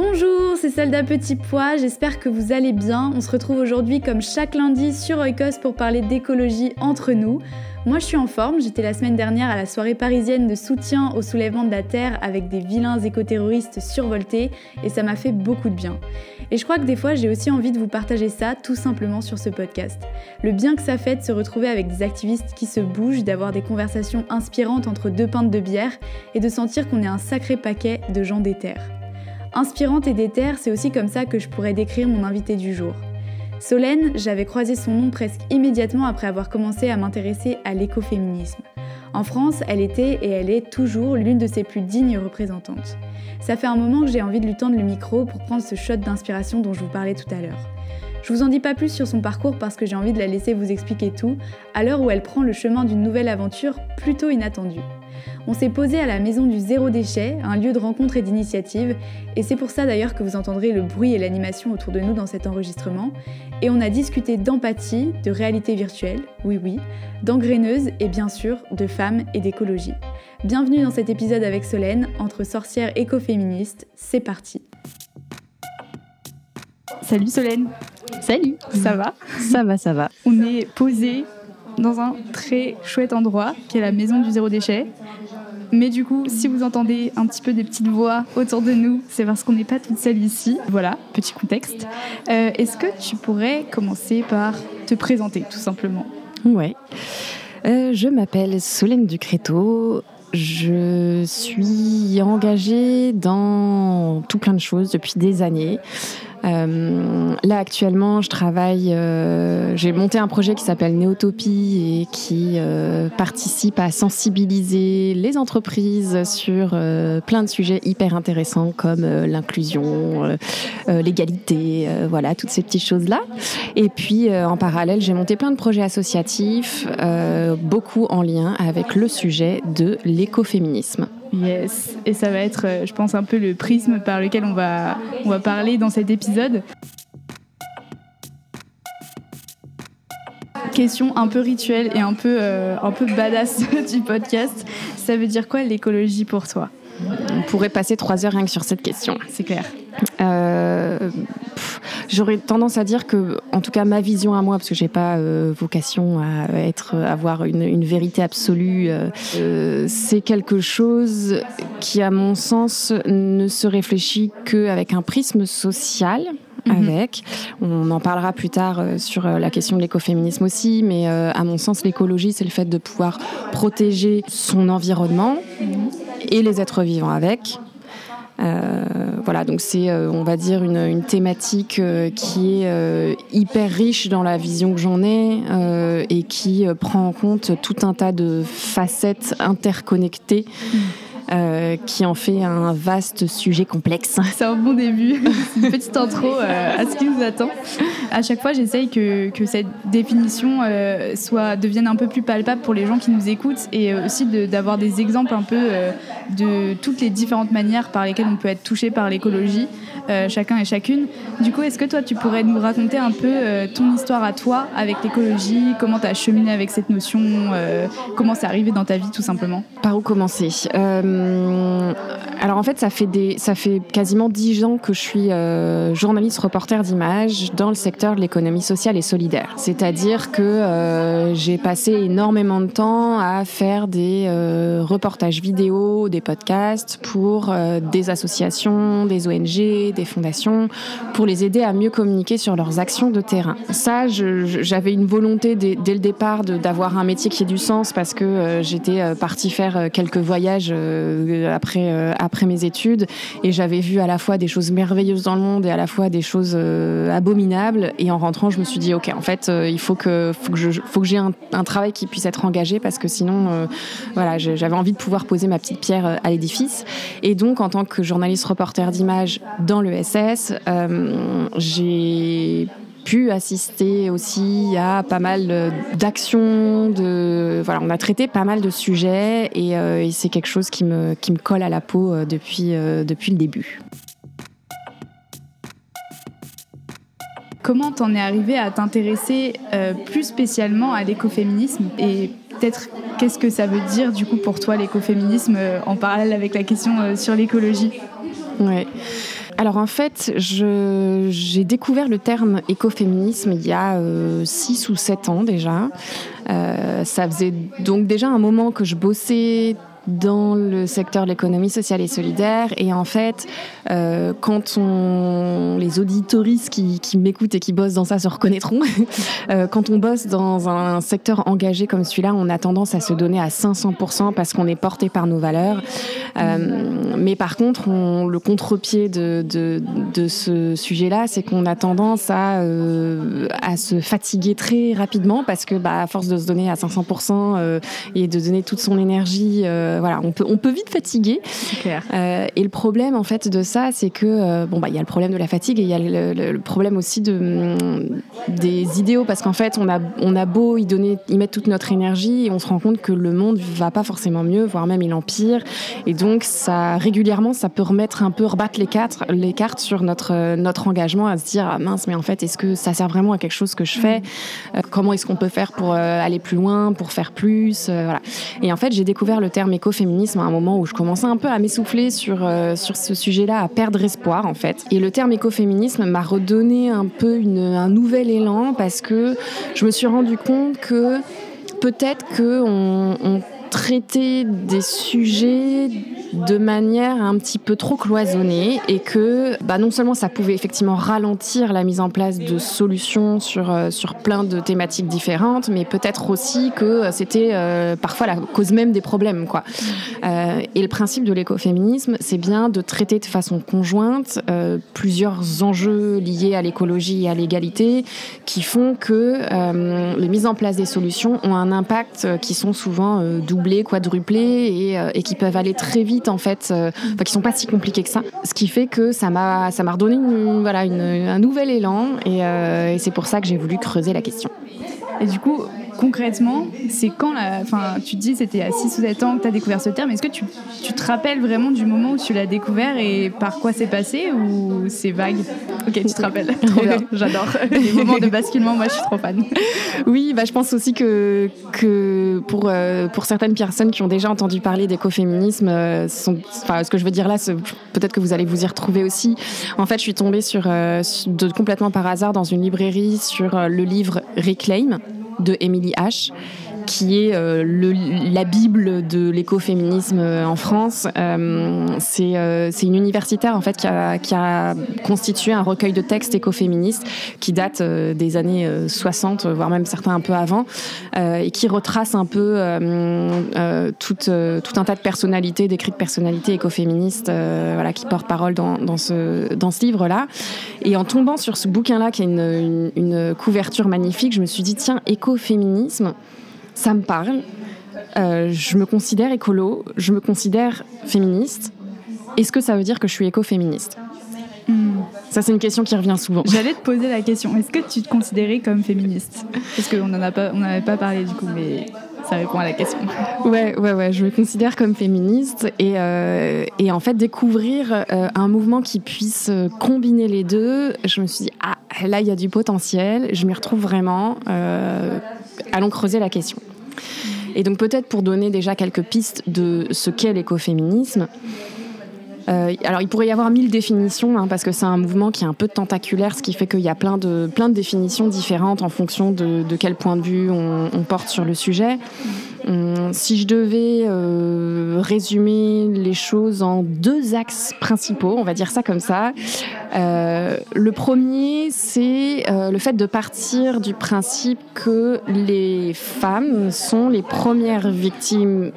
Bonjour, c'est Soldat Petit Pois, j'espère que vous allez bien. On se retrouve aujourd'hui comme chaque lundi sur Oikos pour parler d'écologie entre nous. Moi je suis en forme, j'étais la semaine dernière à la soirée parisienne de soutien au soulèvement de la Terre avec des vilains écoterroristes survoltés et ça m'a fait beaucoup de bien. Et je crois que des fois j'ai aussi envie de vous partager ça tout simplement sur ce podcast. Le bien que ça fait de se retrouver avec des activistes qui se bougent, d'avoir des conversations inspirantes entre deux pintes de bière et de sentir qu'on est un sacré paquet de gens des terres. Inspirante et déterre, c'est aussi comme ça que je pourrais décrire mon invité du jour. Solène, j'avais croisé son nom presque immédiatement après avoir commencé à m'intéresser à l'écoféminisme. En France, elle était et elle est toujours l'une de ses plus dignes représentantes. Ça fait un moment que j'ai envie de lui tendre le micro pour prendre ce shot d'inspiration dont je vous parlais tout à l'heure. Je vous en dis pas plus sur son parcours parce que j'ai envie de la laisser vous expliquer tout, à l'heure où elle prend le chemin d'une nouvelle aventure plutôt inattendue. On s'est posé à la maison du zéro déchet, un lieu de rencontre et d'initiative, et c'est pour ça d'ailleurs que vous entendrez le bruit et l'animation autour de nous dans cet enregistrement. Et on a discuté d'empathie, de réalité virtuelle, oui oui, d'engraineuse et bien sûr de femmes et d'écologie. Bienvenue dans cet épisode avec Solène, entre sorcières écoféministes, c'est parti. Salut Solène Salut Ça va? Ça va, ça va. On est posé dans un très chouette endroit qui est la maison du zéro déchet. Mais du coup, si vous entendez un petit peu des petites voix autour de nous, c'est parce qu'on n'est pas toute seule ici. Voilà, petit contexte. Euh, est-ce que tu pourrais commencer par te présenter, tout simplement Ouais. Euh, je m'appelle Solène Ducréto. Je suis engagée dans tout plein de choses depuis des années. Euh, là actuellement, je travaille. Euh, j'ai monté un projet qui s'appelle Néotopie et qui euh, participe à sensibiliser les entreprises sur plein de sujets hyper intéressants comme l'inclusion, l'égalité, voilà toutes ces petites choses là. Et puis en parallèle, j'ai monté plein de projets associatifs, beaucoup en lien avec le sujet de l'écoféminisme. Yes, et ça va être, je pense, un peu le prisme par lequel on va, on va parler dans cet épisode. Question un peu rituelle et un peu, euh, un peu badass du podcast. Ça veut dire quoi l'écologie pour toi? On pourrait passer trois heures rien que sur cette question. C'est clair. Euh, J'aurais tendance à dire que, en tout cas, ma vision à moi, parce que j'ai pas euh, vocation à être, avoir une, une vérité absolue, euh, euh, c'est quelque chose qui, à mon sens, ne se réfléchit qu'avec un prisme social. Avec. On en parlera plus tard sur la question de l'écoféminisme aussi, mais à mon sens, l'écologie, c'est le fait de pouvoir protéger son environnement et les êtres vivants avec, voilà, donc c'est, euh, on va dire, une, thématique euh, qui est euh, hyper riche dans la vision que j'en ai euh, et qui euh, prend en compte tout un tas de facettes interconnectées. Euh, qui en fait un vaste sujet complexe. C'est un bon début, une petite intro euh, à ce qui nous attend. À chaque fois, j'essaye que, que, cette définition euh, soit, devienne un peu plus palpable pour les gens qui nous écoutent et aussi d'avoir des exemples un peu de toutes les différentes manières par lesquelles on peut être touché par l'écologie, chacun et chacune. Du coup, est-ce que toi, tu pourrais nous raconter un peu ton histoire à toi avec l'écologie, comment tu as cheminé avec cette notion, comment c'est arrivé dans ta vie tout simplement? Par où commencer? Euh, alors en fait, ça fait, quasiment dix ans que je suis euh, journaliste reporter d'images dans le secteur de l'économie sociale et solidaire. C'est-à-dire que euh, j'ai passé énormément de temps à faire des reportages vidéo, des podcasts pour des associations, des ONG, des fondations, pour les aider à mieux communiquer sur leurs actions de terrain. Ça, j'avais une volonté dès, dès le départ d'avoir un métier qui ait du sens parce que j'étais partie faire quelques voyages après, euh, après mes études et j'avais vu à la fois des choses merveilleuses dans le monde et à la fois des choses euh, abominables. Et en rentrant, je me suis dit, OK, en fait, il faut que, faut que, je, faut que j'ai un, travail qui puisse être engagé parce que sinon, voilà, j'avais envie de pouvoir poser ma petite pierre à l'édifice. Et donc, en tant que journaliste reporter d'image dans le SS, j'ai pu assister aussi à pas mal d'actions. De, voilà, on a traité pas mal de sujets et, euh, c'est quelque chose qui me, qui me colle à la peau euh, depuis, euh, depuis le début. Comment t'en es arrivé à t'intéresser plus spécialement à l'écoféminisme? Et peut-être qu'est-ce que ça veut dire du coup pour toi l'écoféminisme en parallèle avec la question sur l'écologie? Ouais. Alors en fait, j'ai découvert le terme écoféminisme il y a 6 euh, ou 7 ans déjà. Euh, ça faisait donc déjà un moment que je bossais dans le secteur de l'économie sociale et solidaire. Et en fait, euh, quand on, les auditoristes qui, m'écoutent et qui bossent dans ça se reconnaîtront, euh, quand on bosse dans un secteur engagé comme celui-là, on a tendance à se donner à 500% parce qu'on est porté par nos valeurs. Euh, mais par contre, on, le contre-pied de, ce sujet-là, c'est qu'on a tendance à, se fatiguer très rapidement parce que, bah, à force de se donner à 500% euh, et de donner toute son énergie, voilà, on peut, on peut vite fatiguer. Euh, et le problème, en fait, de ça, c'est que, euh, bon, bah, il y a le problème de la fatigue et il y a le, problème aussi de, mm, des idéaux parce qu'en fait, on a, on a beau y donner, y mettre toute notre énergie et on se rend compte que le monde va pas forcément mieux, voire même il empire. Et donc, ça, régulièrement, ça peut remettre un peu, rebattre les, quatre, les cartes sur notre, notre engagement à se dire, ah, mince, mais en fait, est-ce que ça sert vraiment à quelque chose que je fais? Euh, Comment est-ce qu'on peut faire pour aller plus loin, pour faire plus Voilà. Et en fait, j'ai découvert le terme écoféminisme à un moment où je commençais un peu à m'essouffler sur, euh, sur ce sujet-là, à perdre espoir en fait. Et le terme écoféminisme m'a redonné un peu un nouvel élan parce que je me suis rendu compte que peut-être qu'on on traitait des sujets de manière un petit peu trop cloisonnée et que bah, non seulement ça pouvait effectivement ralentir la mise en place de solutions sur, euh, sur plein de thématiques différentes, mais peut-être aussi que euh, c'était euh, parfois la cause même des problèmes. Quoi. et le principe de l'écoféminisme, c'est bien de traiter de façon conjointe plusieurs enjeux liés à l'écologie et à l'égalité qui font que les mises en place des solutions ont un impact qui sont souvent doublés, quadruplés et, et qui peuvent aller très vite en fait, euh, qui sont pas si compliqués que ça. Ce qui fait que ça m'a ça m'a redonné voilà un nouvel élan euh, et, c'est pour ça que j'ai voulu creuser la question. Et du coup, concrètement, c'est quand la. Enfin, tu te dis c'était à 6 ou 7 ans que tu as découvert ce terme. Est-ce que tu, tu, te rappelles vraiment du moment où tu l'as découvert et par quoi c'est passé ou c'est vague? Ok, tu te rappelles. trop bien, j'adore. Les moments de basculement, moi je suis trop fan. Oui, bah, je pense aussi que, que pour, euh, pour certaines personnes qui ont déjà entendu parler d'écoféminisme, euh, ce que je veux dire là, peut-être que vous allez vous y retrouver aussi. En fait, je suis tombée sur, euh, de, complètement par hasard dans une librairie sur le livre Reclaim de Emily H qui est euh, la Bible de l'écoféminisme euh, en France. Euh, c'est une universitaire en fait qui a, constitué un recueil de textes écoféministes qui date des années 60, voire même certains un peu avant, et qui retrace un peu tout, un tas de personnalités, d'écrits personnalités écoféministes, voilà, qui portent parole dans, ce, livre-là. Et en tombant sur ce bouquin-là, qui a une couverture magnifique, je me suis dit tiens, écoféminisme ça me parle. je me considère écolo, je me considère féministe. Est-ce que ça veut dire que je suis écoféministe? Hmm. Ça, c'est une question qui revient souvent. J'allais te poser la question. Est-ce que tu te considérais comme féministe? Parce qu'on n'en a pas, parlé du coup, mais ça répond à la question. Ouais, ouais, ouais. Je me considère comme féministe et, euh, et en fait découvrir euh, un mouvement qui puisse combiner les deux. Je me suis dit ah là il y a du potentiel. Je m'y retrouve vraiment. Euh, allons creuser la question. Et donc peut-être pour donner déjà quelques pistes de ce qu'est l'écoféminisme. Euh, alors, il pourrait y avoir mille définitions, hein, parce que c'est un mouvement qui est un peu tentaculaire, ce qui fait qu'il y a plein de, plein de définitions différentes en fonction de, quel point de vue on, on porte sur le sujet. Hum, si je devais euh, résumer les choses en deux axes principaux, on va dire ça comme ça, euh, le premier, c'est euh, le fait de partir du principe que les femmes sont les premières victimes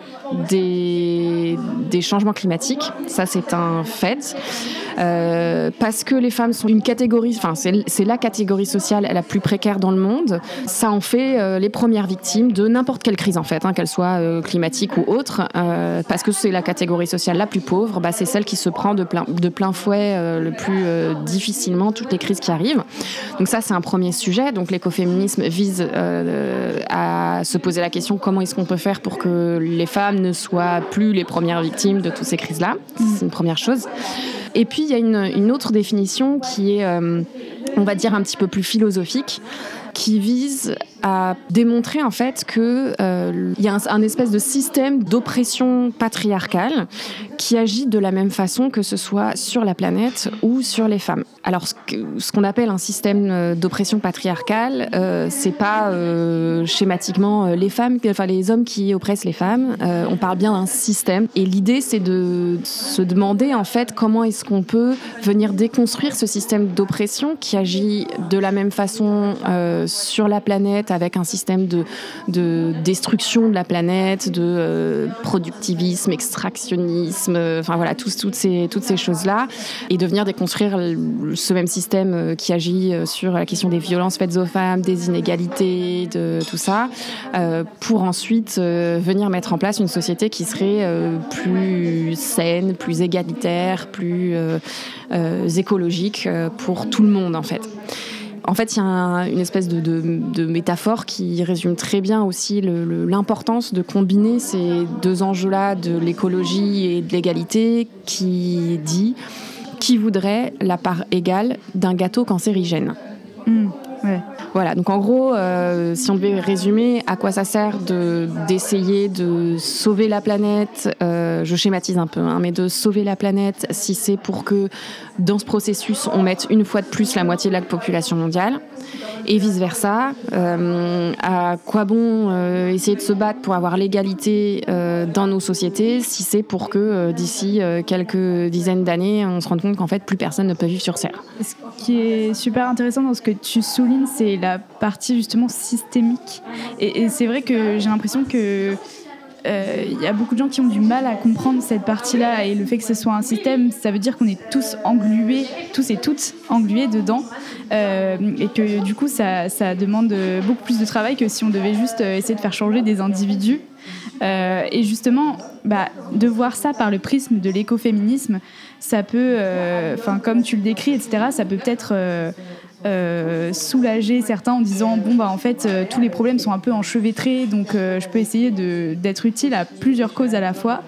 des, des changements climatiques. Ça, c'est un fait. Euh, parce que les femmes sont une catégorie, enfin c'est la catégorie sociale la plus précaire dans le monde. Ça en fait euh, les premières victimes de n'importe quelle crise en fait, hein, qu'elle soit euh, climatique ou autre, parce que c'est la catégorie sociale la plus pauvre. Bah, c'est celle qui se prend de plein, de plein fouet le plus difficilement toutes les crises qui arrivent. Donc ça c'est un premier sujet. Donc l'écoféminisme vise à se poser la question comment est-ce qu'on peut faire pour que les femmes ne soient plus les premières victimes de toutes ces crises-là? C'est une première chose. Et puis, il y a une, autre définition qui est, euh, on va dire, un petit peu plus philosophique, qui vise à démontrer en fait qu'il euh, y a un, espèce de système d'oppression patriarcale qui agit de la même façon que ce soit sur la planète ou sur les femmes. Alors ce qu'on appelle un système euh, d'oppression patriarcale, euh, c'est pas euh, schématiquement les femmes, enfin les hommes qui oppressent les femmes. on parle bien d'un système. Et l'idée c'est de se demander en fait comment est-ce qu'on peut venir déconstruire ce système d'oppression qui agit de la même façon sur la planète avec un système de, de destruction de la planète, de euh, productivisme, extractionnisme, euh, enfin voilà, toutes ces, toutes ces choses-là, et de venir déconstruire ce même système euh, qui agit sur la question des violences faites aux femmes, des inégalités, de tout ça, pour ensuite venir mettre en place une société qui serait plus saine, plus égalitaire, plus écologique pour tout le monde en fait. En fait, il y a une espèce de, métaphore qui résume très bien aussi l'importance de combiner ces deux enjeux-là de l'écologie et de l'égalité qui dit qui voudrait la part égale d'un gâteau cancérigène? Mmh, voilà, donc en gros, euh, si on devait résumer à quoi ça sert d'essayer de, sauver la planète, euh, je schématise un peu, hein, mais de sauver la planète si c'est pour que dans ce processus, on mette une fois de plus la moitié de la population mondiale et vice-versa. Euh, à quoi bon essayer de se battre pour avoir l'égalité dans nos sociétés si c'est pour que d'ici quelques dizaines d'années, on se rende compte qu'en fait, plus personne ne peut vivre sur Terre. Ce qui est super intéressant dans ce que tu soulignes, c'est la partie justement systémique. et c'est vrai que j'ai l'impression que il euh, y a beaucoup de gens qui ont du mal à comprendre cette partie-là et le fait que ce soit un système, ça veut dire qu'on est tous englués, tous et toutes englués dedans euh, et que du coup ça, demande beaucoup plus de travail que si on devait juste euh, essayer de faire changer des individus. et justement, bah, de voir ça par le prisme de l'écoféminisme, ça peut, enfin comme tu le décris, etc., ça peut peut-être euh, soulager certains en disant bon bah en fait euh, tous les problèmes sont un peu enchevêtrés donc euh, je peux essayer d'être utile à plusieurs causes à la fois.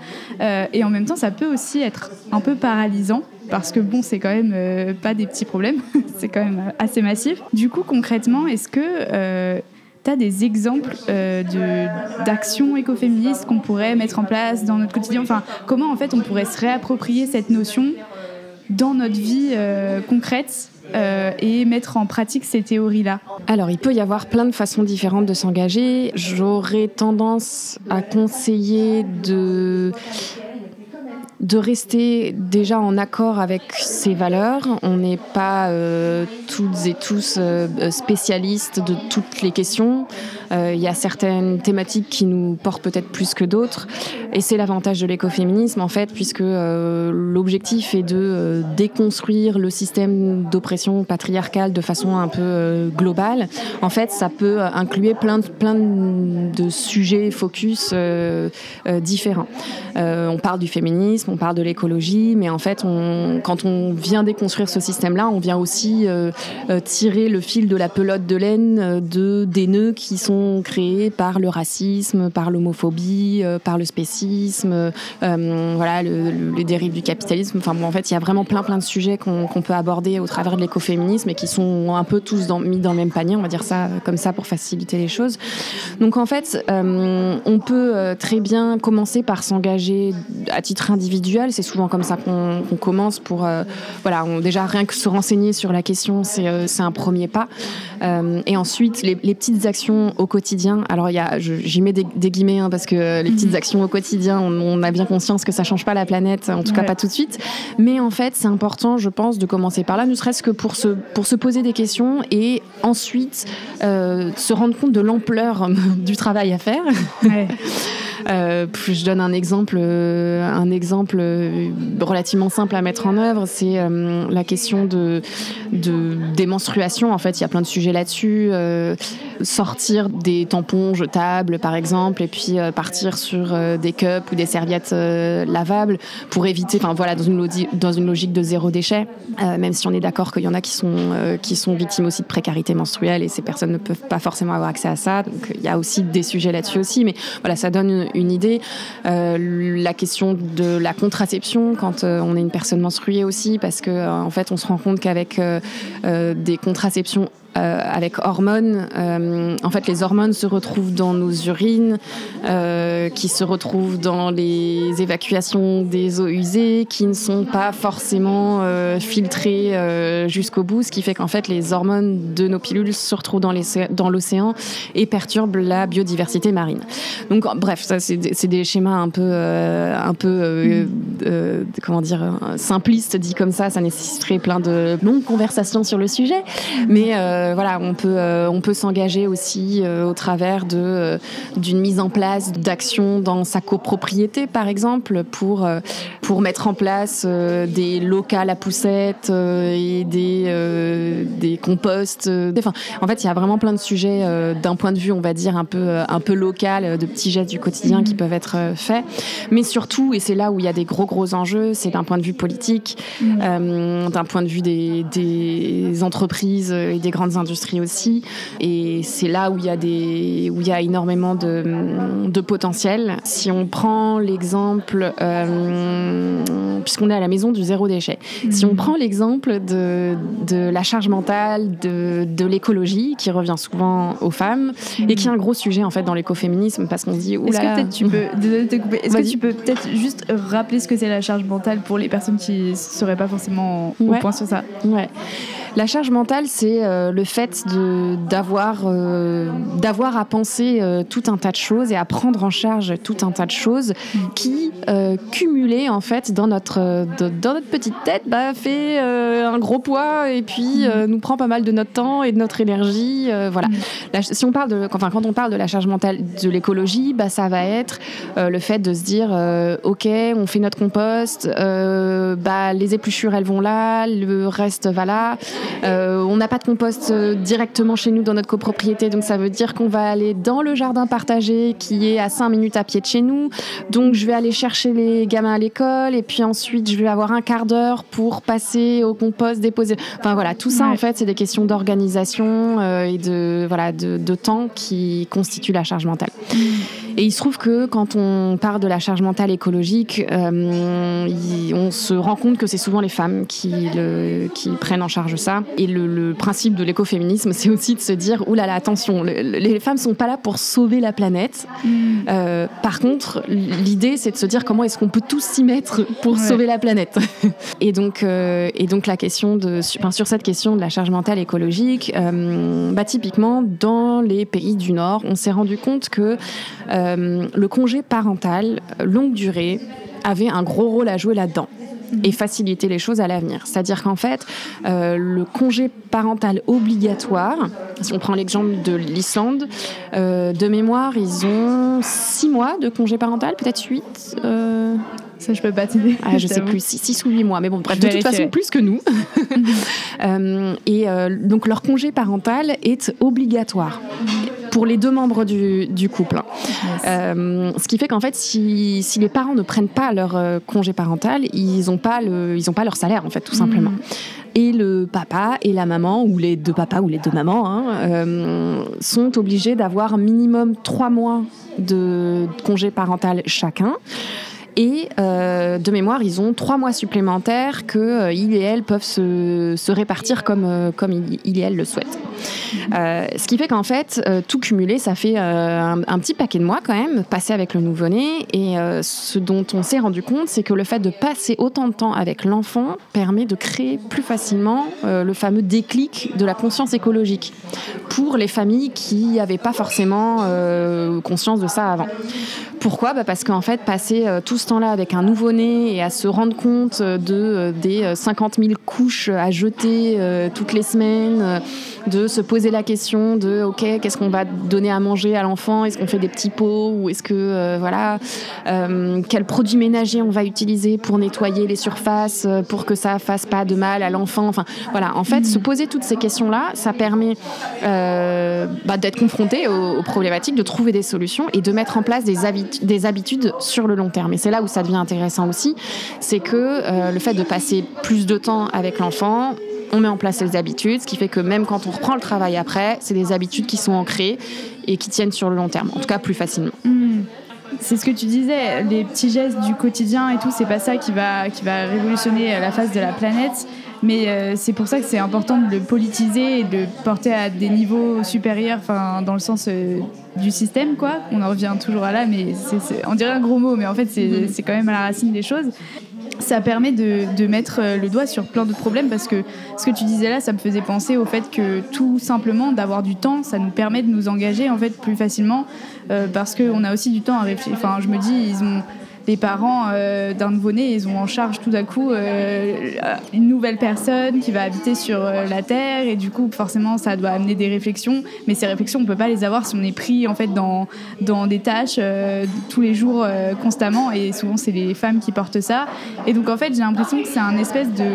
Et en même temps ça peut aussi être un peu paralysant parce que bon c'est quand même pas des petits problèmes c'est quand même assez massif. Du coup concrètement est-ce que tu as des exemples d'actions écoféministes qu'on pourrait mettre en place dans notre quotidien? Enfin comment en fait on pourrait se réapproprier cette notion dans notre vie concrète? Euh, et mettre en pratique ces théories-là Alors, il peut y avoir plein de façons différentes de s'engager. J'aurais tendance à conseiller de de rester déjà en accord avec ses valeurs. On n'est pas euh, toutes et tous euh, spécialistes de toutes les questions. Euh, il y a certaines thématiques qui nous portent peut-être plus que d'autres. Et c'est l'avantage de l'écoféminisme, en fait, puisque l'objectif est de déconstruire le système d'oppression patriarcale de façon un peu globale. En fait, ça peut inclure plein de, plein de sujets focus différents. on parle du féminisme, on parle de l'écologie, mais en fait, quand on vient déconstruire ce système-là, on vient aussi euh, euh, tirer le fil de la pelote de laine euh, de, des nœuds qui sont créés par le racisme, par l'homophobie, par le spécisme, voilà, les dérives du capitalisme. Enfin bon, en fait, il y a vraiment plein plein de sujets qu'on peut aborder au travers de l'écoféminisme et qui sont un peu tous mis dans le même panier, on va dire ça comme ça pour faciliter les choses. Donc en fait, on peut très bien commencer par s'engager à titre individuel c'est souvent comme ça qu'on commence pour, euh, voilà, on, déjà rien que se renseigner sur la question, c'est euh, un premier pas. Euh, et ensuite, les, petites actions au quotidien. Alors, j'y mets des, guillemets hein, parce que les petites mhm. actions au quotidien, on, a bien conscience que ça change pas la planète, en tout cas pas tout de suite. Mais en fait, c'est important, je pense, de commencer par là, ne serait-ce que pour se, pour se poser des questions et ensuite se rendre compte de l'ampleur du travail à faire. Ouais. Euh, je donne un exemple, euh, un exemple euh, relativement simple à mettre en œuvre, c'est la question de, de, des menstruations. En fait, il y a plein de sujets là-dessus. sortir des tampons jetables, par exemple, et puis partir sur des cups ou des serviettes lavables pour éviter, enfin voilà, dans une, dans une logique de zéro déchet, même si on est d'accord qu'il y en a qui sont, qui sont victimes aussi de précarité menstruelle et ces personnes ne peuvent pas forcément avoir accès à ça. Donc il y a aussi des sujets là-dessus aussi, mais voilà, ça donne une idée. Euh, la question de la contraception quand euh, on est une personne menstruée aussi, parce que euh, en fait, on se rend compte qu'avec des contraceptions euh, avec hormones. Euh, en fait, les hormones se retrouvent dans nos urines, euh, qui se retrouvent dans les évacuations des eaux usées, qui ne sont pas forcément filtrées jusqu'au bout, ce qui fait qu'en fait, les hormones de nos pilules se retrouvent dans l'océan et perturbent la biodiversité marine. Donc, bref, ça, c'est des, schémas un peu, un peu comment dire, simplistes dit comme ça. Ça nécessiterait plein de longues conversations sur le sujet, mais euh, voilà, on peut, euh, on peut s'engager aussi euh, au travers de, d'une mise en place d'actions dans sa copropriété, par exemple, pour, pour mettre en place des locales à poussettes et des, des composts. Enfin, en fait, il y a vraiment plein de sujets d'un point de vue, on va dire, un peu, un peu local, de petits gestes du quotidien qui peuvent être faits. Mais surtout, et c'est là où il y a des gros, gros enjeux, c'est d'un point de vue politique, d'un point de vue des, des entreprises et des grandes industries aussi. Et c'est là où il y a, des, où il y a énormément de, de potentiel. Si on prend l'exemple, euh, puisqu'on est à la maison du zéro déchet, si on mhm. prend l'exemple de, de la charge mentale, de, de l'écologie, qui revient souvent aux femmes, et qui est un gros sujet en fait dans l'écoféminisme, parce qu'on se dit, est-ce que tu peux, est-ce que tu peux peut-être juste rappeler ce que c'est la charge mentale pour les personnes qui ne seraient pas forcément au point sur ça? Ouais. La charge mentale, c'est euh, le fait d'avoir euh, à penser euh, tout un tas de choses et à prendre en charge tout un tas de choses qui, cumulées en fait dans notre, dans notre petite tête, bah, fait un gros poids et puis nous prend pas mal de notre temps et de notre énergie. voilà. si on parle de, enfin, quand on parle de la charge mentale de l'écologie, bah, ça va être le fait de se dire, ok, on fait notre compost, bah, les épluchures elles vont là, le reste va là. Euh, on n'a pas de compost euh, directement chez nous dans notre copropriété, donc ça veut dire qu'on va aller dans le jardin partagé qui est à 5 minutes à pied de chez nous. Donc je vais aller chercher les gamins à l'école et puis ensuite je vais avoir un quart d'heure pour passer au compost, déposer. Enfin voilà, tout ça en fait, c'est des questions d'organisation euh, et de voilà de, de, temps qui constituent la charge mentale. Et il se trouve que quand on parle de la charge mentale écologique, euh, on se rend compte que c'est souvent les femmes qui, le, qui prennent en charge ça. Et le, principe de l'écoféminisme, c'est aussi de se dire, oulala, là là, attention, les femmes sont pas là pour sauver la planète. Mm. Euh, par contre, l'idée, c'est de se dire comment est-ce qu'on peut tous s'y mettre pour sauver la planète. et, donc, euh, et donc la question de, enfin, sur cette question de la charge mentale écologique, bah, typiquement, dans les pays du Nord, on s'est rendu compte que euh, le congé parental longue durée avait un gros rôle à jouer là-dedans et faciliter les choses à l'avenir. C'est-à-dire qu'en fait, euh, le congé parental obligatoire, si on prend l'exemple de l'Islande, euh, de mémoire, ils ont six mois de congé parental, peut-être huit. Euh... Ça, je peux pas t'aider. Ah, je sais plus, 6 ou 8 mois. Mais bon, bref, de toute façon, plus que nous. euh, et euh, donc, leur congé parental est obligatoire pour les deux membres du, du couple. Euh, ce qui fait qu'en fait, si, si, les parents ne prennent pas leur euh, congé parental, ils n'ont pas, le, ils ont pas leur salaire, en fait, tout simplement. Mm. Et le papa et la maman, ou les deux papas ou les deux mamans, hein, euh, sont obligés d'avoir minimum trois mois de congé parental chacun. Et euh, de mémoire, ils ont trois mois supplémentaires que euh, il et elle peuvent se, répartir comme, euh, il, et elle le souhaitent. Euh, ce qui fait qu'en fait, euh, tout cumulé, ça fait un, petit paquet de mois quand même, passé avec le nouveau-né. Et ce dont on s'est rendu compte, c'est que le fait de passer autant de temps avec l'enfant permet de créer plus facilement le fameux déclic de la conscience écologique pour les familles qui n'avaient pas forcément conscience de ça avant. Pourquoi? Bah Parce qu'en fait, passer tout ce temps-là avec un nouveau-né et à se rendre compte de, des 50 000 couches à jeter toutes les semaines, de se poser la question de ok qu'est-ce qu'on va donner à manger à l'enfant? Est-ce qu'on fait des petits pots ou est-ce que euh, voilà euh, quel produit ménager on va utiliser pour nettoyer les surfaces euh, pour que ça fasse pas de mal à l'enfant? Enfin voilà. En fait mmh. se poser toutes ces questions là ça permet euh, bah, d'être confronté aux, aux, problématiques de trouver des solutions et de mettre en place des, habitudes, des habitudes sur le long terme. Et c'est là où ça devient intéressant aussi c'est que euh, le fait de passer plus de temps avec l'enfant on met en place les habitudes, ce qui fait que même quand on reprend le travail après, c'est des habitudes qui sont ancrées et qui tiennent sur le long terme, en tout cas plus facilement. Mmh. C'est ce que tu disais, les petits gestes du quotidien et tout, c'est pas ça qui va, qui va révolutionner la face de la planète. Mais euh, c'est pour ça que c'est important de le politiser et de le porter à des niveaux supérieurs, enfin, dans le sens euh, du système, quoi. On en revient toujours à là, mais on dirait un gros mot, mais en fait, c'est, mmh. c'est quand même à la racine des choses ça permet de, de, mettre le doigt sur plein d'autres problèmes parce que ce que tu disais là, ça me faisait penser au fait que tout simplement d'avoir du temps, ça nous permet de nous engager en fait plus facilement euh, parce qu'on a aussi du temps à réfléchir. Enfin, je me dis, ils ont les parents euh, d'un nouveau-né, ils ont en charge tout d'un coup euh, une nouvelle personne qui va habiter sur euh, la terre et du coup forcément ça doit amener des réflexions, mais ces réflexions on peut pas les avoir si on est pris en fait dans dans des tâches tous les jours constamment. Et souvent c'est les femmes qui portent ça. Et donc en fait j'ai l'impression que c'est un espèce de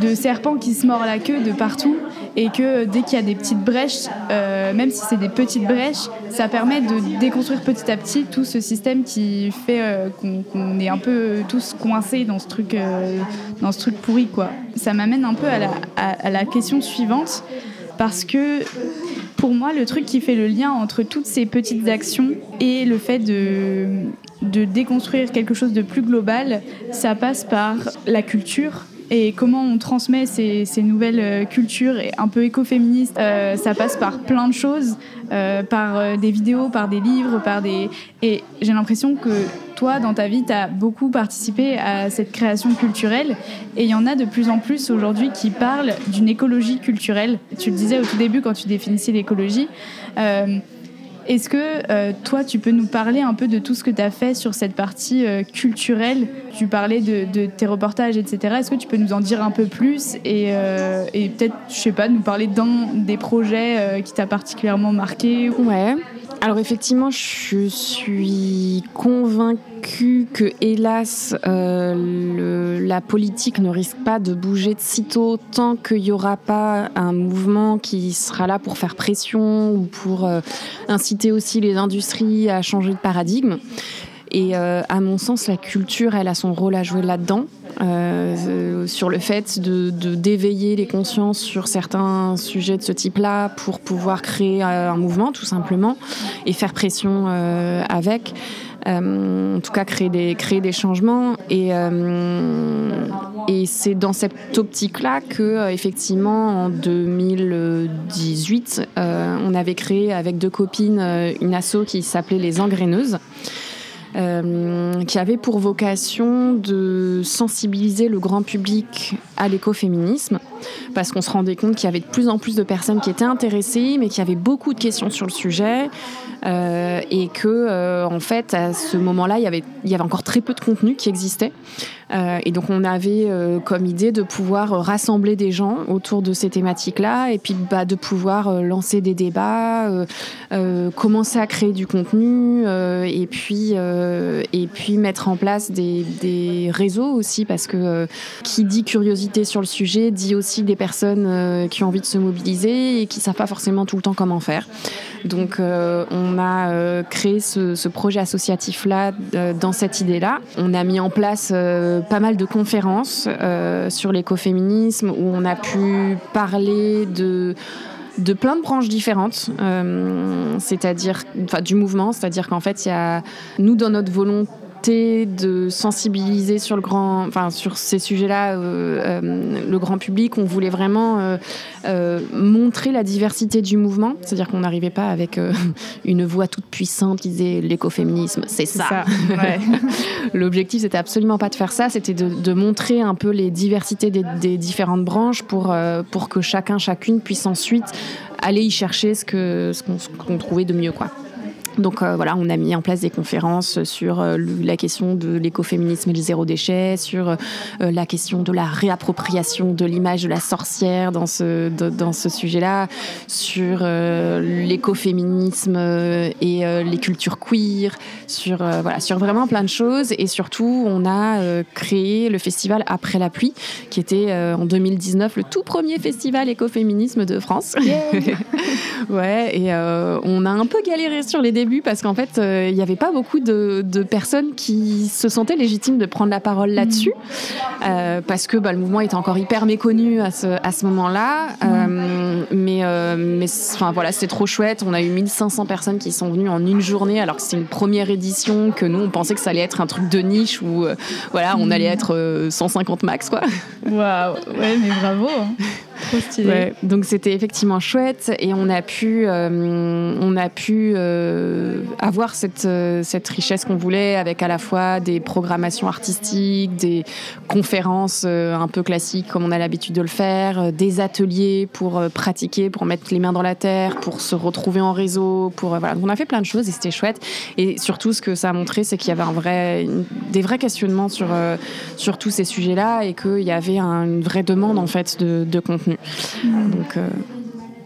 de serpents qui se mord la queue de partout et que dès qu'il y a des petites brèches, euh, même si c'est des petites brèches, ça permet de déconstruire petit à petit tout ce système qui fait euh, qu'on qu est un peu tous coincés dans ce truc, euh, dans ce truc pourri quoi. Ça m'amène un peu à la, à la question suivante parce que pour moi, le truc qui fait le lien entre toutes ces petites actions et le fait de, de déconstruire quelque chose de plus global, ça passe par la culture et comment on transmet ces, nouvelles cultures un peu écoféministes, euh, ça passe par plein de choses, euh, par euh, des vidéos, par des livres, par des... Et j'ai l'impression que toi, dans ta vie, tu as beaucoup participé à cette création culturelle et il y en a de plus en plus aujourd'hui qui parlent d'une écologie culturelle. Tu le disais au tout début quand tu définissais l'écologie. Euh, Est-ce que euh, toi, tu peux nous parler un peu de tout ce que tu as fait sur cette partie euh, culturelle? Tu parlais de, tes reportages, etc. Est-ce que tu peux nous en dire un peu plus et, euh, peut-être, je sais pas, nous parler d'un des projets qui t'a particulièrement marqué Ouais. Alors effectivement, je suis convaincue que, hélas, euh, la politique ne risque pas de bouger de sitôt tant qu'il n'y aura pas un mouvement qui sera là pour faire pression ou pour euh, inciter aussi les industries à changer de paradigme. Et euh, à mon sens, la culture, elle a son rôle à jouer là-dedans, sur le fait de d'éveiller les consciences sur certains sujets de ce type-là pour pouvoir créer un mouvement, tout simplement, et faire pression avec. Euh, en tout cas, créer des, créer des changements. Et, euh, et c'est dans cette optique-là que, effectivement, en 2018, on avait créé avec deux copines une asso qui s'appelait Les Engraineuses. Qui avait pour vocation de sensibiliser le grand public à l'écoféminisme, parce qu'on se rendait compte qu'il y avait de plus en plus de personnes qui étaient intéressées, mais qu'il y avait beaucoup de questions sur le sujet. Euh, et que euh, en fait à ce moment-là il y avait encore très peu de contenu qui existait euh, et donc on avait comme idée de pouvoir rassembler des gens autour de ces thématiques-là et puis bah, de pouvoir lancer des débats, commencer à créer du contenu et puis et puis mettre en place des, des réseaux aussi parce que qui dit curiosité sur le sujet dit aussi des personnes qui ont envie de se mobiliser et qui savent pas forcément tout le temps comment faire. Donc on on a euh, créé ce, projet associatif-là euh, dans cette idée-là. On a mis en place euh, pas mal de conférences sur l'écoféminisme où on a pu parler de de plein de branches différentes, c'est-à-dire, enfin, du mouvement, c'est-à-dire qu'en fait, il y a nous dans notre volonté de sensibiliser sur le grand, enfin sur ces sujets-là, euh, euh, le grand public. On voulait vraiment euh, montrer la diversité du mouvement, c'est-à-dire qu'on n'arrivait pas avec une voix toute puissante qui disait l'écoféminisme, c'est ça. L'objectif, c'était absolument pas de faire ça, c'était de, montrer un peu les diversités des, différentes branches pour pour que chacun, chacune puisse ensuite aller y chercher ce que ce qu'on trouvait de mieux, quoi. Donc euh, voilà, on a mis en place des conférences sur euh, la question de l'écoféminisme et le zéro déchet, sur euh, la question de la réappropriation de l'image de la sorcière dans ce, dans ce sujet-là, sur l'écoféminisme et les cultures queer, sur, voilà, sur vraiment plein de choses. Et surtout, on a créé le festival Après la pluie, qui était en 2019 le tout premier festival écoféminisme de France. ouais, et on a un peu galéré sur les débuts parce qu'en fait, euh, il n'y avait pas beaucoup de, personnes qui se sentaient légitimes de prendre la parole là-dessus euh, parce que bah, le mouvement était encore hyper méconnu à ce, à ce moment-là. Euh, mais mais enfin voilà, c'était trop chouette. On a eu 1500 personnes qui sont venues en une journée alors que c'était une première édition que nous on pensait que ça allait être un truc de niche où voilà, on allait être 150 max quoi. Waouh, ouais, mais bravo. Trop stylé. donc c'était effectivement chouette et on a pu, on a pu euh, avoir cette, euh, cette richesse qu'on voulait avec à la fois des programmations artistiques, des conférences euh, un peu classiques comme on a l'habitude de le faire, des ateliers pour pratiquer, pour mettre les mains dans la terre, pour se retrouver en réseau, pour voilà. on a fait plein de choses et c'était chouette. Et surtout ce que ça a montré, c'est qu'il y avait un vrai, des vrais questionnements sur sur tous ces sujets-là et qu'il y avait une vraie demande en fait de, de contenu. Mmh. Donc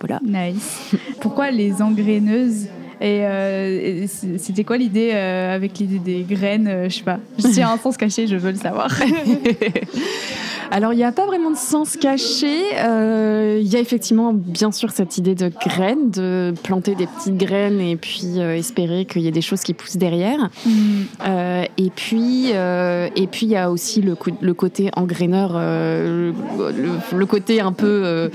voilà. Nice. Pourquoi les engraineuses et, euh, c'était quoi l'idée euh, avec l'idée des graines euh, Je sais pas. S'il y a un sens caché, je veux le savoir. Alors, il n'y a pas vraiment de sens caché. Il y a effectivement, bien sûr, cette idée de graines, de planter des petites graines et puis espérer qu'il y ait des choses qui poussent derrière. Mm. et puis, et puis, il y a aussi le, le côté engraineur, le, le, côté un peu,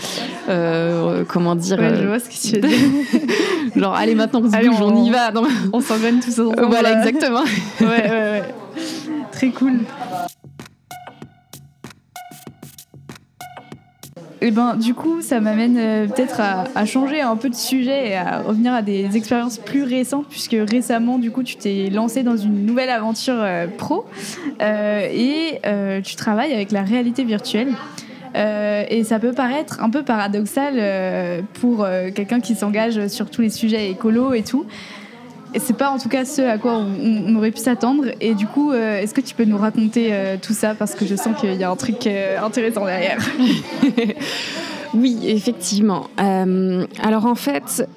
comment dire. je vois ce que tu veux dire. Genre, allez, maintenant, on bouge, on, y va. On s'engraine tous ensemble. Voilà, exactement. ouais, ouais, ouais. Très cool. Et eh ben, du coup, ça m'amène euh, peut-être à, changer un peu de sujet et à revenir à des expériences plus récentes, puisque récemment, du coup, tu t'es lancé dans une nouvelle aventure euh, pro euh, et tu travailles avec la réalité virtuelle. Euh, et ça peut paraître un peu paradoxal euh, pour euh, quelqu'un qui s'engage sur tous les sujets écolo et tout. Et c'est pas en tout cas ce à quoi on, aurait pu s'attendre. Et du coup, est-ce que tu peux nous raconter tout ça? Parce que je sens qu'il y a un truc intéressant derrière. Oui, effectivement. alors en fait,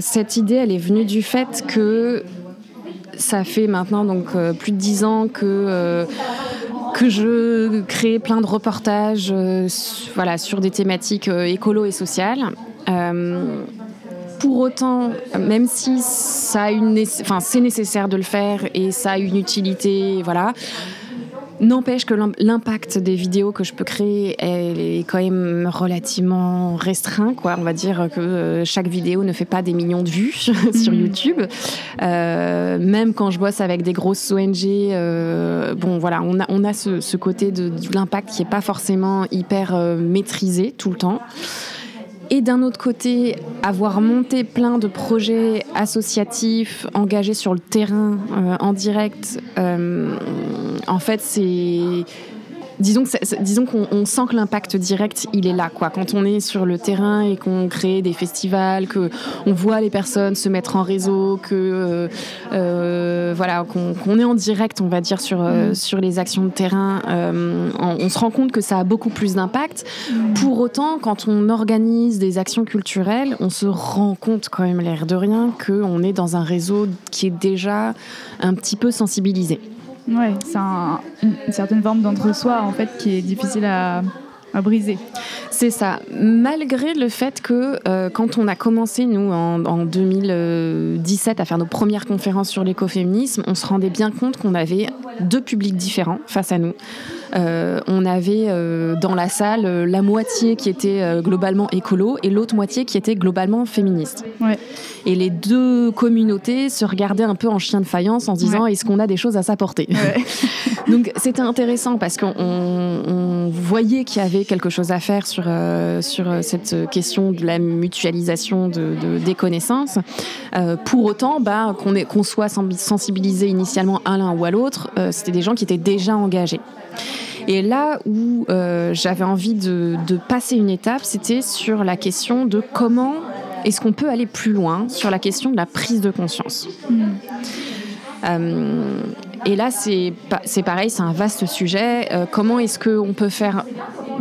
cette idée, elle est venue du fait que ça fait maintenant donc plus de dix ans que que je crée plein de reportages euh, voilà, sur des thématiques euh, écolo et sociales. Euh, pour autant, même si ça a c'est nécessaire de le faire et ça a une utilité, voilà, N'empêche que l'impact des vidéos que je peux créer est quand même relativement restreint. Quoi. On va dire que euh, chaque vidéo ne fait pas des millions de vues sur mm. YouTube. Euh, même quand je bosse avec des grosses ONG, euh, bon voilà, on a, on a ce, côté de, l'impact qui n'est pas forcément hyper maîtrisé tout le temps. et d'un autre côté, avoir monté plein de projets associatifs engagés sur le terrain en direct, en fait, c'est disons que disons qu'on sent que l'impact direct il est là quoi quand on est sur le terrain et qu'on crée des festivals que on voit les personnes se mettre en réseau que euh, euh, voilà qu'on est en direct on va dire sur euh, mm. sur les actions de terrain on, se rend compte que ça a beaucoup plus d'impact mm. pour autant quand on organise des actions culturelles on se rend compte quand même l'air de rien qu'on est dans un réseau qui est déjà un petit peu sensibilisé Ouais, c'est une certaine forme d'entre-soi en fait qui est difficile à, briser. C'est ça. Malgré le fait que euh, quand on a commencé, nous, en, en, 2017, à faire nos premières conférences sur l'écoféminisme, on se rendait bien compte qu'on avait deux publics différents face à nous. Euh, on avait euh, dans la salle euh, la moitié qui était globalement écolo et l'autre moitié qui était globalement féministe. Et les deux communautés se regardaient un peu en chien de faïence en se disant est-ce qu'on a des choses à s'apporter Donc c'était intéressant parce qu'on voyait qu'il y avait quelque chose à faire sur, sur cette question de la mutualisation de, des connaissances. pour autant, bah, qu'on soit sensibilisé initialement à l'un ou à l'autre, c'était des gens qui étaient déjà engagés. Et là où euh, j'avais envie de, passer une étape, c'était sur la question de comment est-ce qu'on peut aller plus loin sur la question de la prise de conscience. Hmm. Euh, et là, c'est pareil, c'est un vaste sujet. Euh, comment est-ce qu'on peut faire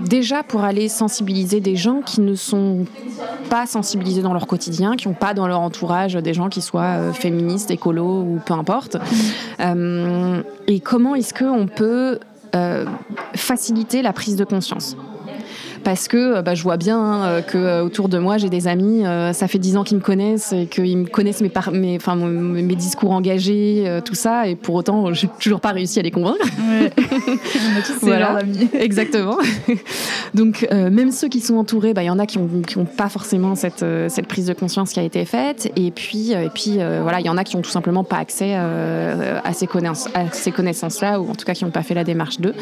déjà pour aller sensibiliser des gens qui ne sont pas sensibilisés dans leur quotidien, qui n'ont pas dans leur entourage des gens qui soient féministes, écolos ou peu importe. Hmm. et comment est-ce qu'on peut faciliter la prise de conscience parce que bah, je vois bien hein, que euh, autour de moi j'ai des amis, euh, ça fait dix ans qu'ils me connaissent et qu'ils me connaissent mes, mes, enfin, mes discours engagés, euh, tout ça, et pour autant j'ai toujours pas réussi à les convaincre. Ouais. On a tous voilà. Exactement. Donc même ceux qui sont entourés, bah, il y en a qui n'ont ont pas forcément cette, cette prise de conscience qui a été faite, et puis et puis voilà, il y en a qui ont tout simplement pas accès à ces connaissances, à ces connaissances là, ou en tout cas qui n'ont pas fait la démarche d'eux.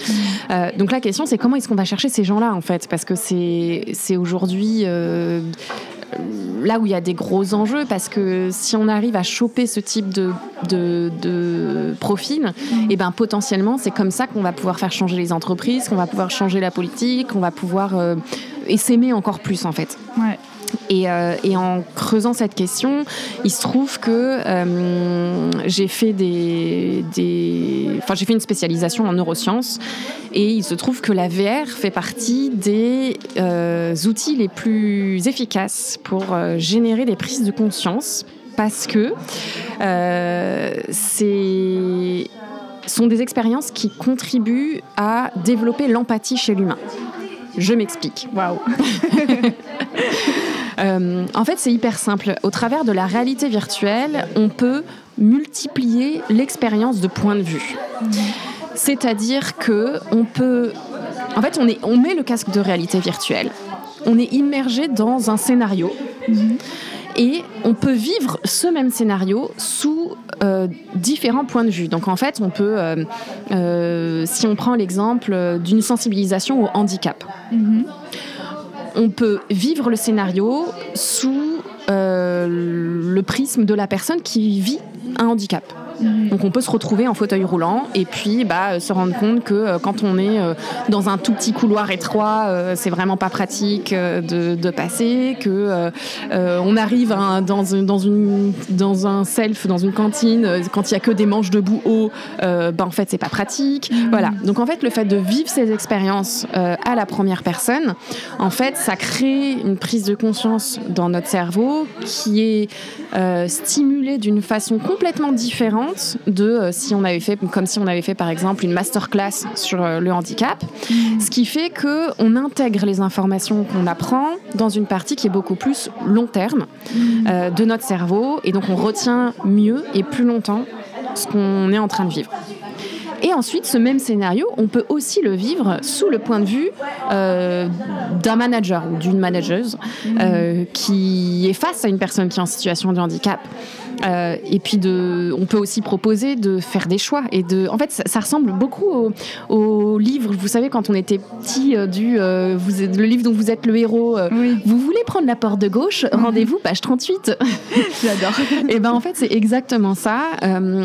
Mm. donc la question c'est comment est-ce qu'on va chercher ces gens là en fait, parce que c'est aujourd'hui euh, là où il y a des gros enjeux parce que si on arrive à choper ce type de, de, profil, mmh. et eh ben potentiellement c'est comme ça qu'on va pouvoir faire changer les entreprises, qu'on va pouvoir changer la politique, qu'on va pouvoir euh, s'aimer encore plus en fait. Ouais. Euh, et, en creusant cette question, il se trouve que euh, j'ai fait des, enfin j'ai fait une spécialisation en neurosciences et il se trouve que la VR fait partie des euh, outils les plus efficaces pour générer des prises de conscience parce que c'est sont des expériences qui contribuent à développer l'empathie chez l'humain. Je m'explique. Waouh Euh, en fait, c'est hyper simple. Au travers de la réalité virtuelle, on peut multiplier l'expérience de point de vue. C'est-à-dire que on peut, en fait, on, met le casque de réalité virtuelle. On est immergé dans un scénario. Et on peut vivre ce même scénario sous euh, différents points de vue. Donc en fait, on peut, euh, si on prend l'exemple d'une sensibilisation au handicap, on peut vivre le scénario sous euh, le prisme de la personne qui vit un handicap. Mhm. Donc on peut se retrouver en fauteuil roulant et puis bah, se rendre compte que euh, quand on est euh, dans un tout petit couloir étroit, euh, c'est vraiment pas pratique de, passer, que on arrive dans, dans, une, dans un self, dans une cantine, quand il y a que des manches debout haut, bah, en fait c'est pas pratique. Mhm. Voilà. Donc en fait le fait de vivre ces expériences à la première personne, en fait ça crée une prise de conscience dans notre cerveau qui est stimulée d'une façon complètement différente de euh, si on avait fait, comme si on avait fait par exemple une masterclass sur euh, le handicap, mm. ce qui fait que on intègre les informations qu'on apprend dans une partie qui est beaucoup plus long terme mm. euh, de notre cerveau et donc on retient mieux et plus longtemps ce qu'on est en train de vivre. Et ensuite, ce même scénario, on peut aussi le vivre sous le point de vue d'un manager ou d'une manageuse mm. qui est face à une personne qui est en situation de handicap Euh, et puis de, on peut aussi proposer de faire des choix et de, en fait, ça, ressemble beaucoup au, au, livre. Vous savez, quand on était petit, euh, du, euh, vous, le livre dont vous êtes le héros. Vous voulez prendre la porte de gauche? Rendez-vous page 38. J'adore. et ben en fait, c'est exactement ça.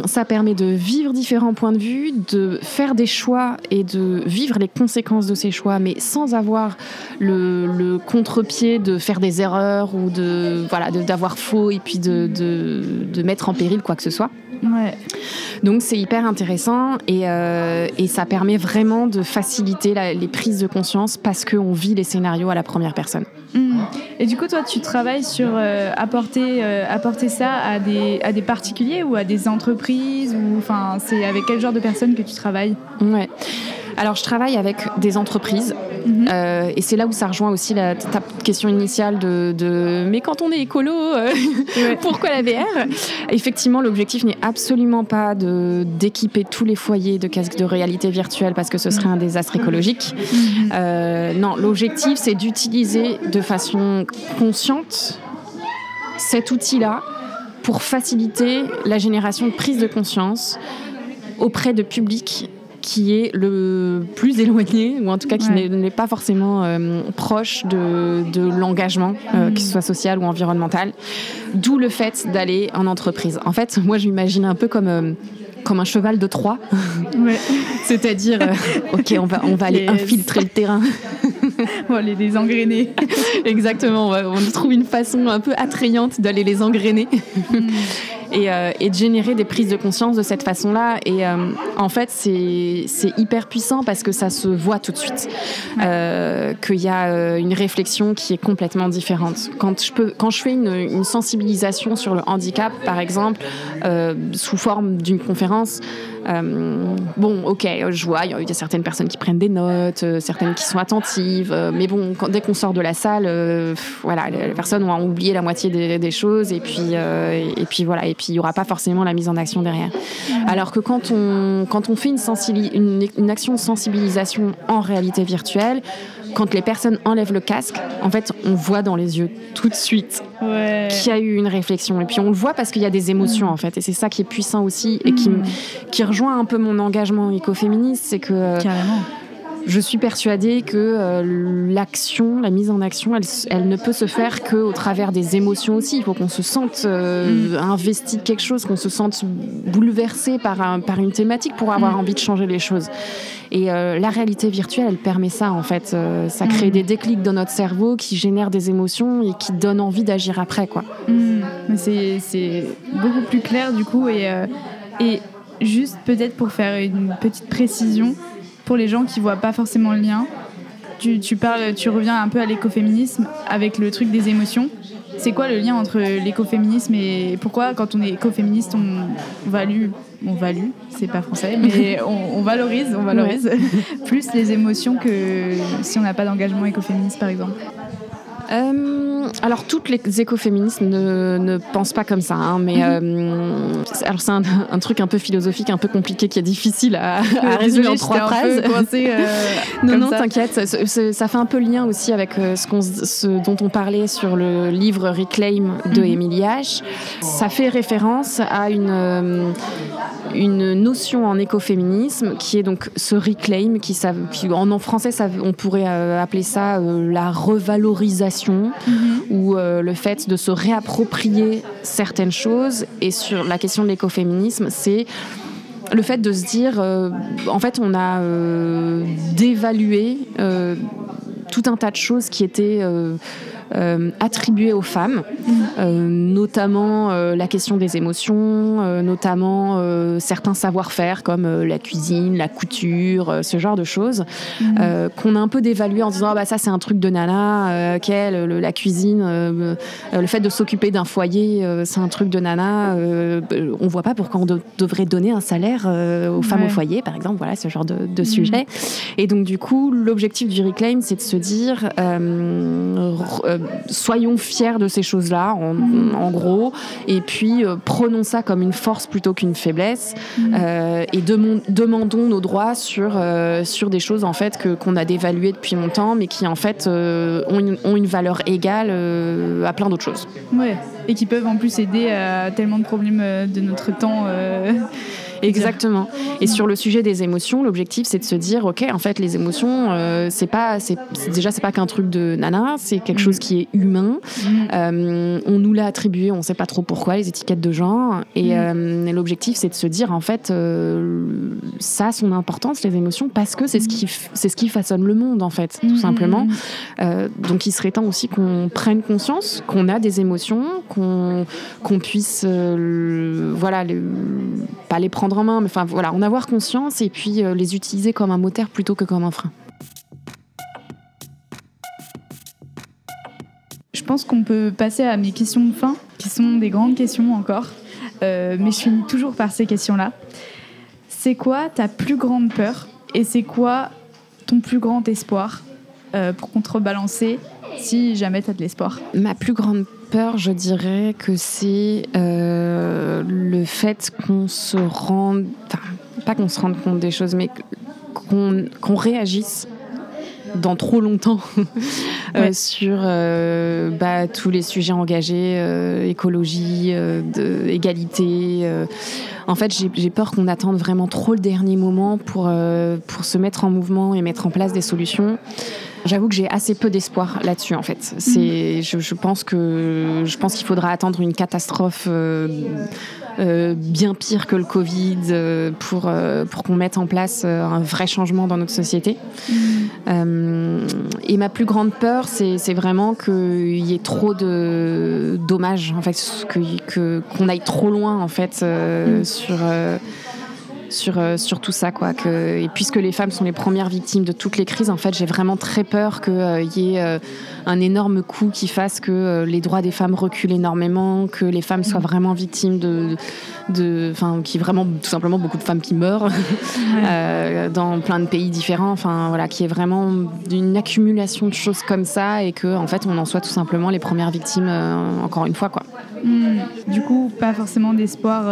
ça permet de vivre différents points de vue, de faire des choix et de vivre les conséquences de ces choix, mais sans avoir le, le contre-pied de faire des erreurs ou de voilà d'avoir faux et puis de, de, de, mettre en péril quoi que ce soit. Ouais. Donc c'est hyper intéressant et, euh, et, ça permet vraiment de faciliter les prises de conscience parce qu'on vit les scénarios à la première personne. Mmh. Et du coup, toi, tu travailles sur euh, apporter, euh, apporter ça à des, à des particuliers ou à des entreprises ou enfin, c'est avec quel genre de personnes que tu travailles? Ouais. Alors, je travaille avec des entreprises. Mhm. Euh, et c'est là où ça rejoint aussi la, ta question initiale de, mais quand on est écolo, euh, pourquoi la VR? Effectivement, l'objectif n'est absolument pas de d'équiper tous les foyers de casques de réalité virtuelle parce que ce serait un désastre écologique. Mhm. Euh, non, l'objectif c'est d'utiliser de façon consciente cet outil-là pour faciliter la génération de prise de conscience auprès de publics qui est le plus éloigné, ou en tout cas qui n'est pas forcément euh, proche de, de l'engagement, euh, mm. que ce soit social ou environnemental. D'où le fait d'aller en entreprise. En fait, moi, j'imagine un peu comme euh, comme un cheval de Troie. Ouais. C'est-à-dire, ok, on va, on va aller infiltrer le terrain. on va aller les engrainer. Exactement, on, on, trouve une façon un peu attrayante d'aller les engrainer. Euh, et, de générer des prises de conscience de cette façon-là. Et euh, en fait, c'est hyper puissant parce que ça se voit tout de suite, euh, qu'il y a une réflexion qui est complètement différente. Quand je, peux, quand je fais une, une sensibilisation sur le handicap, par exemple, sous forme d'une conférence, euh, bon, ok, je vois, il y a certaines personnes qui prennent des notes, euh, certaines qui sont attentives, euh, mais bon, dès qu'on sort de la salle, voilà, les, personnes ont oublié la moitié des, choses, et puis, et, puis voilà, et puis il n'y aura pas forcément la mise en action derrière. Alors que quand on, quand on fait une, une, une action de sensibilisation en réalité virtuelle, quand les personnes enlèvent le casque, en fait, on voit dans les yeux tout de suite qu'il y a eu une réflexion. Et puis on le voit parce qu'il y a des émotions, en fait. Et c'est ça qui est puissant aussi et qui, mm. qui rejoint un peu mon engagement écoféministe. C'est que. Je suis persuadée que euh, l'action, la mise en action, elle, elle ne peut se faire qu'au travers des émotions aussi. Il faut qu'on se sente euh, mm. investi de quelque chose, qu'on se sente bouleversé par, un, par une thématique pour avoir envie de changer les choses. Et euh, la réalité virtuelle, elle permet ça en fait. Euh, ça crée mm. des déclics dans notre cerveau qui génèrent des émotions et qui donnent envie d'agir après. quoi. Mm. C'est beaucoup plus clair du coup. Et, euh, et juste peut-être pour faire une petite précision, pour les gens qui voient pas forcément le lien, tu, tu, parles, tu reviens un peu à l'écoféminisme avec le truc des émotions. C'est quoi le lien entre l'écoféminisme et pourquoi, quand on est écoféministe, on value, on value, c'est pas français, mais on, valorise, on valorise plus les émotions que si on n'a pas d'engagement écoféministe, par exemple euh, alors, toutes les écoféministes ne, ne pensent pas comme ça, hein, mais mhm. euh, alors c'est un, un, truc un peu philosophique, un peu compliqué, qui est difficile à, à résumer en trois phrases. euh, non, non, t'inquiète, ça, fait un peu lien aussi avec ce, ce, dont on parlait sur le livre Reclaim de mhm. Emily H. Ça fait référence à une, une notion en écoféminisme qui est donc ce reclaim, qui, ça, qui en, en français, ça, on pourrait appeler ça la revalorisation Mhm. ou euh, le fait de se réapproprier certaines choses. Et sur la question de l'écoféminisme, c'est le fait de se dire, euh, en fait, on a euh, dévalué tout un tas de choses qui étaient euh, attribuées aux femmes, euh, notamment euh, la question des émotions, notamment certains savoir-faire comme la cuisine, la couture, ce genre de choses, mhm. qu'on a un peu dévalué en disant ah bah ça c'est un truc de nana, quelle la cuisine, le fait de s'occuper d'un foyer, c'est un truc de nana. on voit pas pourquoi on devrait donner un salaire aux femmes au foyer, par exemple. Voilà ce genre de, de mhm. sujet. Et donc du coup, l'objectif du reclaim, c'est de se dire soyons fiers de ces choses-là, en, mhm. gros, et puis euh, prenons ça comme une force plutôt qu'une faiblesse, mhm. euh, et demandons nos droits sur, euh, sur des choses en fait que qu'on a dévaluées depuis longtemps, mais qui en fait ont une, ont, une, valeur égale à plein d'autres choses. Ouais. et qui peuvent en plus aider à tellement de problèmes de notre temps. Exactement. Et sur le sujet des émotions, l'objectif c'est de se dire, ok, en fait, les émotions, euh, c'est pas, c'est déjà c'est pas qu'un truc de nana, c'est quelque mm. chose qui est humain. Mm. Euh, on nous l'a attribué, on sait pas trop pourquoi les étiquettes de genre. Et mm. euh, l'objectif c'est de se dire, en fait, ça a son importance les émotions parce que c'est ce qui, c'est ce qui façonne le monde en fait, tout simplement. donc il serait temps aussi qu'on prenne conscience qu'on a des émotions, qu'on qu'on puisse, voilà, pas les prendre en main, mais enfin voilà, en avoir conscience et puis euh, les utiliser comme un moteur plutôt que comme un frein. Je pense qu'on peut passer à mes questions de fin, qui sont des grandes questions encore, euh, mais je finis toujours par ces questions-là. C'est quoi ta plus grande peur et c'est quoi ton plus grand espoir euh, pour contrebalancer si jamais tu as de l'espoir? Ma plus grande peur, je dirais que c'est euh, le fait qu'on se rende, enfin, pas qu'on se rende compte des choses, mais qu'on réagisse dans trop longtemps euh, sur euh, bah, tous les sujets engagés, écologie, égalité. En fait, j'ai peur qu'on attende vraiment trop le dernier moment pour, pour se mettre en mouvement et mettre en place des solutions. J'avoue que j'ai assez peu d'espoir là-dessus en fait. C'est, mm. je, pense que je pense qu'il faudra attendre une catastrophe euh, euh, bien pire que le Covid euh, pour pour qu'on mette en place un vrai changement dans notre société. Mm. et ma plus grande peur, c'est vraiment qu'il y ait trop de dommages en fait, que qu'on aille trop loin en fait mm. sur sur, euh, sur tout ça. Quoi, que, et puisque les femmes sont les premières victimes de toutes les crises, en fait, j'ai vraiment très peur qu'il euh, y ait euh, un énorme coup qui fasse que les droits des femmes reculent énormément, que les femmes soient vraiment victimes de. de enfin, y ait vraiment tout simplement beaucoup de femmes qui meurent dans plein de pays différents. Enfin, voilà, qu'il y ait vraiment une accumulation de choses comme ça et que, en fait, on en soit tout simplement les premières victimes, encore une fois. Quoi. Hmm. Du coup, pas forcément d'espoir.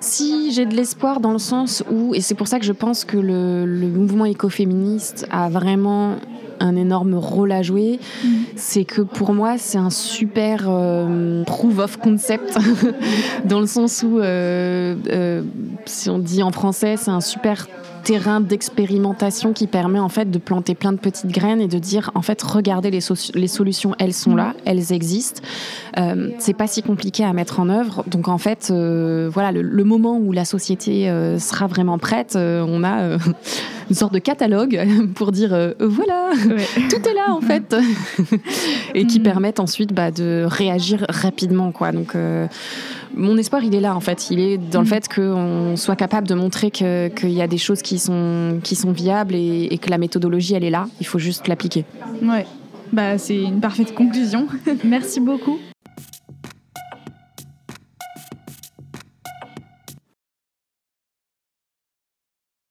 Si, j'ai de l'espoir dans le sens où, et c'est pour ça que je pense que le, mouvement écoféministe a vraiment un énorme rôle à jouer, mm. c'est que pour moi c'est un super euh, proof of concept dans le sens où, euh, euh, si on dit en français, c'est un super terrain d'expérimentation qui permet en fait de planter plein de petites graines et de dire en fait regardez les, les solutions elles sont là elles existent. Euh, c'est pas si compliqué à mettre en œuvre. Donc en fait euh, voilà le, moment où la société euh, sera vraiment prête on a une sorte de catalogue pour dire voilà tout est là en fait. Et qui mm. permettent ensuite bah, de réagir rapidement quoi. Donc mon espoir, il est là, en fait. Il est dans le mm. fait qu'on soit capable de montrer qu'il y a des choses qui sont, qui sont viables et, que la méthodologie, elle est là. Il faut juste l'appliquer. Ouais. Bah, c'est une parfaite conclusion. Merci beaucoup.